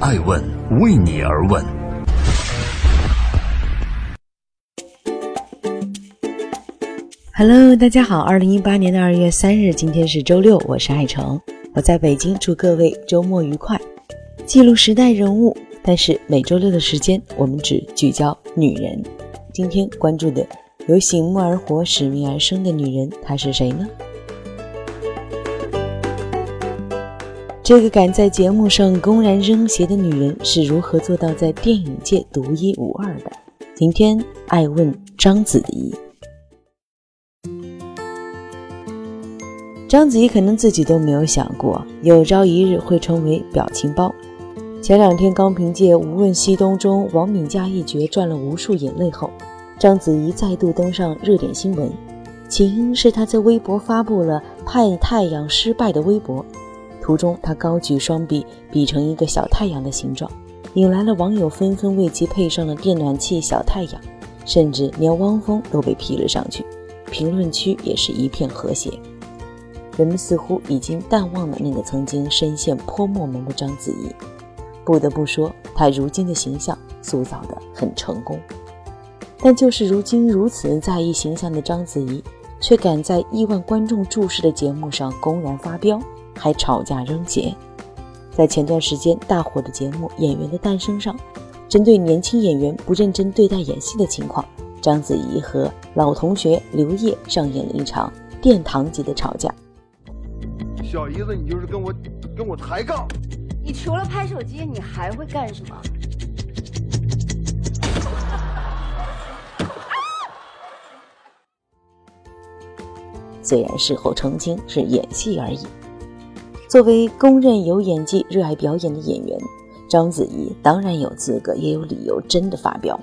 爱问为你而问。Hello，大家好，二零一八年的二月三日，今天是周六，我是爱成，我在北京，祝各位周末愉快。记录时代人物，但是每周六的时间，我们只聚焦女人。今天关注的由醒目而活、使命而生的女人，她是谁呢？这个敢在节目上公然扔鞋的女人是如何做到在电影界独一无二的？今天爱问章子怡。章子怡可能自己都没有想过，有朝一日会成为表情包。前两天刚凭借《无问西东》中王敏佳一角赚了无数眼泪后，章子怡再度登上热点新闻，起因是她在微博发布了派太阳失败的微博。途中，他高举双臂，比成一个小太阳的形状，引来了网友纷纷为其配上了电暖气小太阳，甚至连汪峰都被 P 了上去，评论区也是一片和谐。人们似乎已经淡忘了那个曾经深陷泼墨门的章子怡。不得不说，她如今的形象塑造得很成功。但就是如今如此在意形象的章子怡，却敢在亿万观众注视的节目上公然发飙。还吵架扔鞋，在前段时间大火的节目《演员的诞生》上，针对年轻演员不认真对待演戏的情况，章子怡和老同学刘烨上演了一场殿堂级的吵架。小姨子，你就是跟我跟我抬杠！你除了拍手机，你还会干什么？虽然事后澄清是演戏而已。作为公认有演技、热爱表演的演员，章子怡当然有资格，也有理由真的发飙。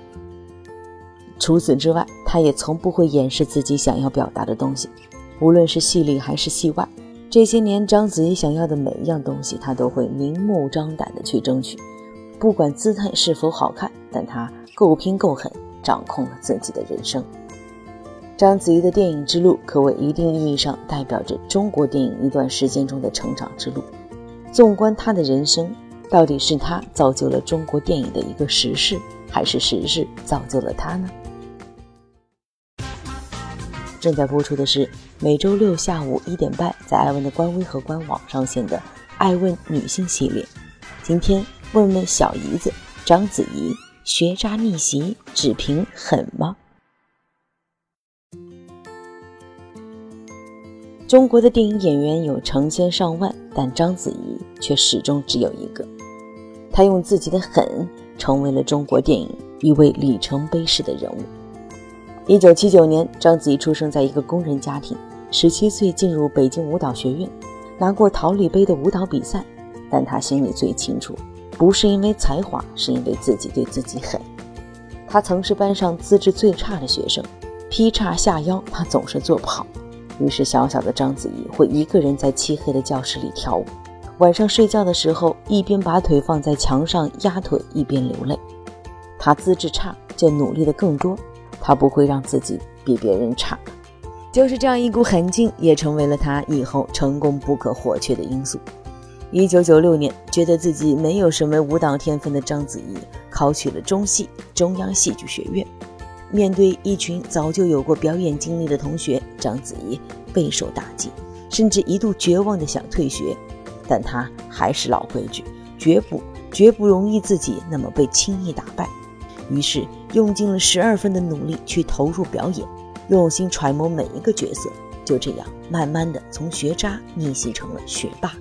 除此之外，她也从不会掩饰自己想要表达的东西，无论是戏里还是戏外。这些年，章子怡想要的每一样东西，她都会明目张胆的去争取，不管姿态是否好看，但她够拼够狠，掌控了自己的人生。章子怡的电影之路可谓一定意义上代表着中国电影一段时间中的成长之路。纵观她的人生，到底是她造就了中国电影的一个时势，还是时势造就了她呢？正在播出的是每周六下午一点半在艾问的官微和官网上线的《爱问女性系列》。今天问问小姨子章子怡，学渣逆袭只凭狠吗？中国的电影演员有成千上万，但章子怡却始终只有一个。她用自己的狠，成为了中国电影一位里程碑式的人物。一九七九年，章子怡出生在一个工人家庭，十七岁进入北京舞蹈学院，拿过桃李杯的舞蹈比赛。但她心里最清楚，不是因为才华，是因为自己对自己狠。她曾是班上资质最差的学生，劈叉下腰，她总是做不好。于是，小小的章子怡会一个人在漆黑的教室里跳舞，晚上睡觉的时候一边把腿放在墙上压腿，一边流泪。她资质差，就努力的更多。她不会让自己比别人差，就是这样一股狠劲，也成为了她以后成功不可或缺的因素。一九九六年，觉得自己没有什么舞蹈天分的章子怡，考取了中戏中央戏剧学院。面对一群早就有过表演经历的同学，章子怡备受打击，甚至一度绝望的想退学。但她还是老规矩，绝不绝不容易自己那么被轻易打败。于是用尽了十二分的努力去投入表演，用心揣摩每一个角色。就这样，慢慢的从学渣逆袭成了学霸。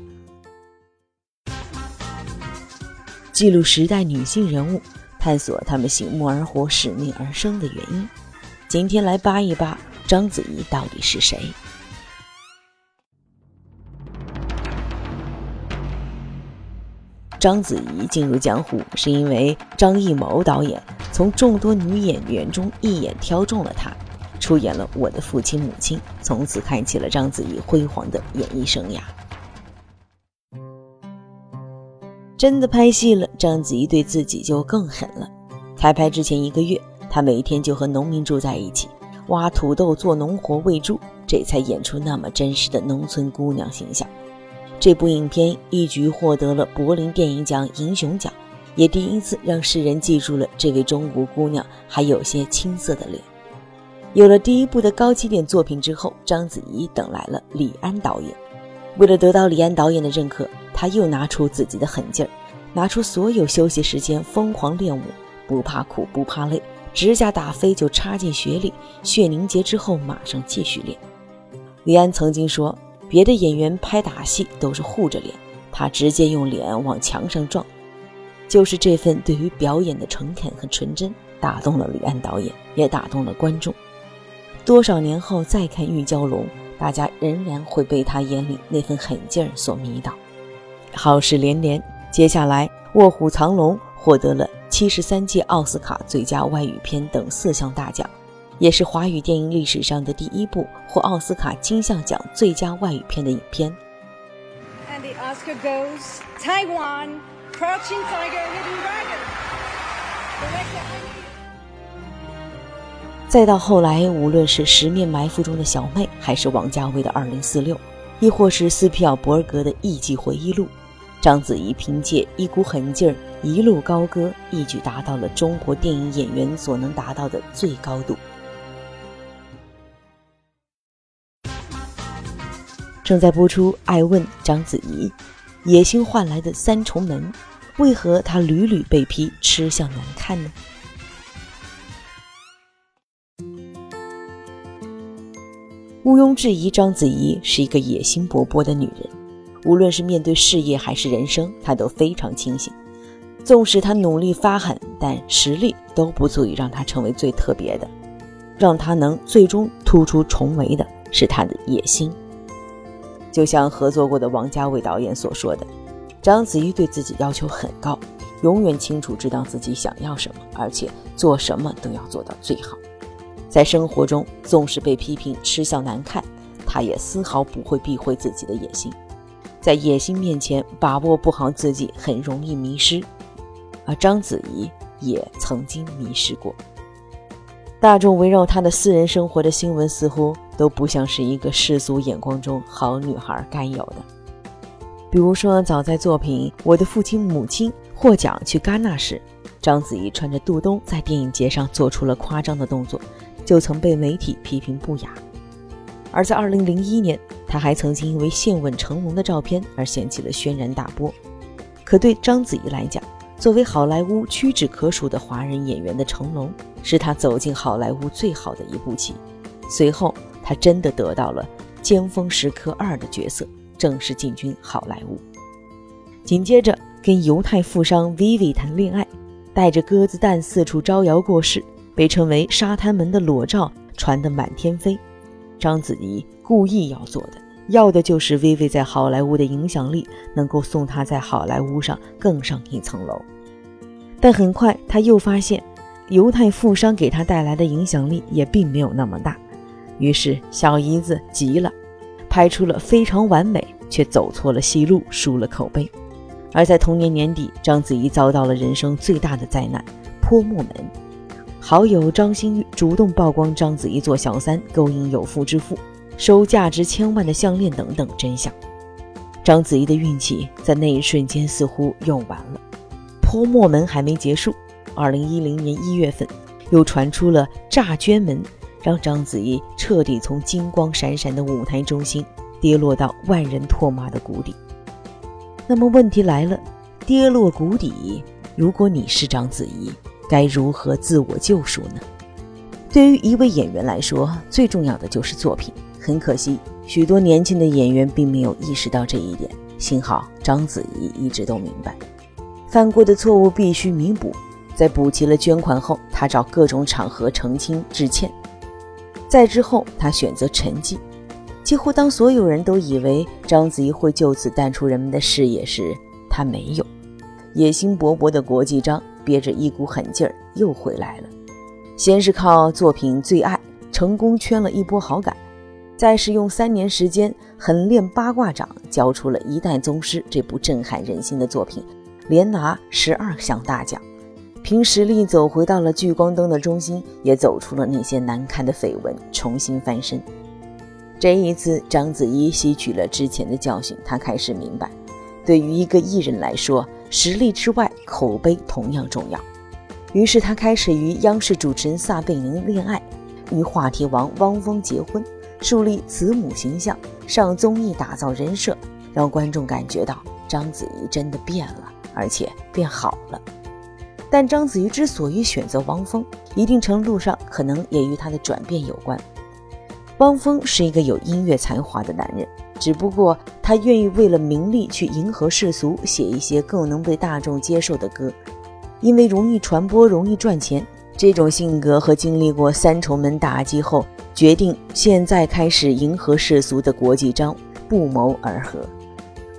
记录时代女性人物。探索他们醒目而活、使命而生的原因。今天来扒一扒章子怡到底是谁？章子怡进入江湖是因为张艺谋导演从众多女演员中一眼挑中了她，出演了《我的父亲母亲》，从此开启了章子怡辉煌的演艺生涯。真的拍戏了，章子怡对自己就更狠了。开拍之前一个月，她每天就和农民住在一起，挖土豆、做农活、喂猪，这才演出那么真实的农村姑娘形象。这部影片一举获得了柏林电影奖银熊奖，也第一次让世人记住了这位中国姑娘还有些青涩的脸。有了第一部的高起点作品之后，章子怡等来了李安导演。为了得到李安导演的认可，他又拿出自己的狠劲儿，拿出所有休息时间疯狂练武，不怕苦不怕累，指甲打飞就插进血里，血凝结之后马上继续练。李安曾经说，别的演员拍打戏都是护着脸，他直接用脸往墙上撞，就是这份对于表演的诚恳和纯真，打动了李安导演，也打动了观众。多少年后再看《玉娇龙》，大家仍然会被他眼里那份狠劲儿所迷倒。好事连连，接下来《卧虎藏龙》获得了七十三届奥斯卡最佳外语片等四项大奖，也是华语电影历史上的第一部获奥斯卡金像奖最佳外语片的影片。And the Oscar goes Taiwan, Crouching Tiger, Hidden Dragon. 再到后来，无论是《十面埋伏》中的小妹，还是王家卫的《二零四六》，亦或是斯皮尔伯格的《艺伎回忆录》，章子怡凭借一股狠劲儿，一路高歌，一举达到了中国电影演员所能达到的最高度。正在播出《爱问章子怡》，野心换来的三重门，为何她屡屡被批吃相难看呢？毋庸置疑，章子怡是一个野心勃勃的女人。无论是面对事业还是人生，他都非常清醒。纵使他努力发狠，但实力都不足以让他成为最特别的。让他能最终突出重围的是他的野心。就像合作过的王家卫导演所说的，章子怡对自己要求很高，永远清楚知道自己想要什么，而且做什么都要做到最好。在生活中，纵使被批评吃相难看，他也丝毫不会避讳自己的野心。在野心面前，把握不好自己，很容易迷失。而章子怡也曾经迷失过。大众围绕她的私人生活的新闻，似乎都不像是一个世俗眼光中好女孩该有的。比如说，早在作品《我的父亲母亲》获奖去戛纳时，章子怡穿着肚兜在电影节上做出了夸张的动作。就曾被媒体批评不雅，而在2001年，他还曾经因为献吻成龙的照片而掀起了轩然大波。可对章子怡来讲，作为好莱坞屈指可数的华人演员的成龙，是她走进好莱坞最好的一步棋。随后，她真的得到了《尖峰时刻二》的角色，正式进军好莱坞。紧接着，跟犹太富商 Vivi 谈恋爱，带着鸽子蛋四处招摇过市。被称为“沙滩门”的裸照传得满天飞，章子怡故意要做的，要的就是薇薇在好莱坞的影响力能够送她在好莱坞上更上一层楼。但很快，她又发现犹太富商给她带来的影响力也并没有那么大，于是小姨子急了，拍出了非常完美，却走错了戏路，输了口碑。而在同年年底，章子怡遭到了人生最大的灾难——泼墨门。好友张馨予主动曝光章子怡做小三，勾引有妇之夫，收价值千万的项链等等真相。章子怡的运气在那一瞬间似乎用完了。泼墨门还没结束，二零一零年一月份，又传出了诈捐门，让章子怡彻底从金光闪闪的舞台中心跌落到万人唾骂的谷底。那么问题来了，跌落谷底，如果你是章子怡？该如何自我救赎呢？对于一位演员来说，最重要的就是作品。很可惜，许多年轻的演员并没有意识到这一点。幸好章子怡一直都明白，犯过的错误必须弥补。在补齐了捐款后，她找各种场合澄清致歉。再之后，她选择沉寂。几乎当所有人都以为章子怡会就此淡出人们的视野时，她没有。野心勃勃的国际章。憋着一股狠劲儿又回来了，先是靠作品《最爱》成功圈了一波好感，再是用三年时间狠练八卦掌，教出了一代宗师这部震撼人心的作品，连拿十二项大奖，凭实力走回到了聚光灯的中心，也走出了那些难堪的绯闻，重新翻身。这一次，章子怡吸取了之前的教训，她开始明白，对于一个艺人来说，实力之外，口碑同样重要。于是他开始与央视主持人撒贝宁恋爱，与话题王汪峰结婚，树立慈母形象，上综艺打造人设，让观众感觉到章子怡真的变了，而且变好了。但章子怡之所以选择汪峰，一定程度上可能也与她的转变有关。汪峰是一个有音乐才华的男人，只不过他愿意为了名利去迎合世俗，写一些更能被大众接受的歌，因为容易传播，容易赚钱。这种性格和经历过三重门打击后，决定现在开始迎合世俗的国际章不谋而合。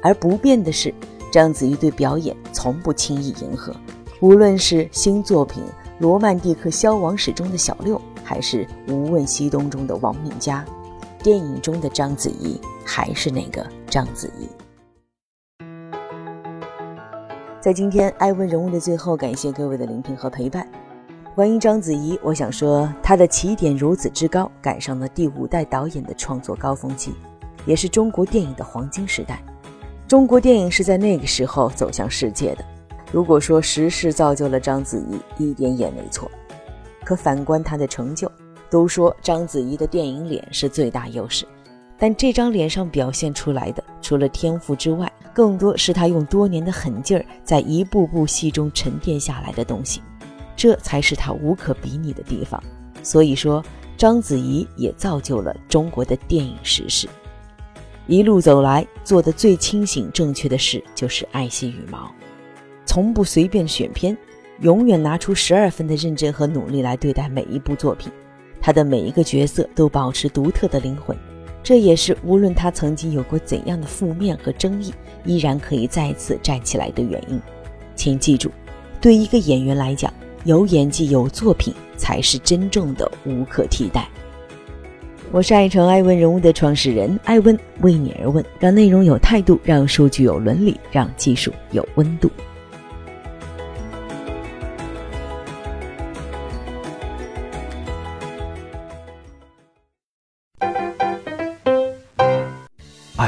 而不变的是，章子怡对表演从不轻易迎合，无论是新作品《罗曼蒂克消亡史》中的小六。还是《无问西东》中的王敏佳，电影中的章子怡还是那个章子怡。在今天爱问人物的最后，感谢各位的聆听和陪伴。关于章子怡，我想说，她的起点如此之高，赶上了第五代导演的创作高峰期，也是中国电影的黄金时代。中国电影是在那个时候走向世界的。如果说时势造就了章子怡，一点也没错。可反观她的成就，都说章子怡的电影脸是最大优势，但这张脸上表现出来的，除了天赋之外，更多是他用多年的狠劲儿，在一部部戏中沉淀下来的东西，这才是他无可比拟的地方。所以说，章子怡也造就了中国的电影时势。一路走来，做的最清醒正确的事就是爱惜羽毛，从不随便选片。永远拿出十二分的认真和努力来对待每一部作品，他的每一个角色都保持独特的灵魂，这也是无论他曾经有过怎样的负面和争议，依然可以再次站起来的原因。请记住，对一个演员来讲，有演技、有作品才是真正的无可替代。我是爱成爱问人物的创始人艾问，为你而问，让内容有态度，让数据有伦理，让技术有温度。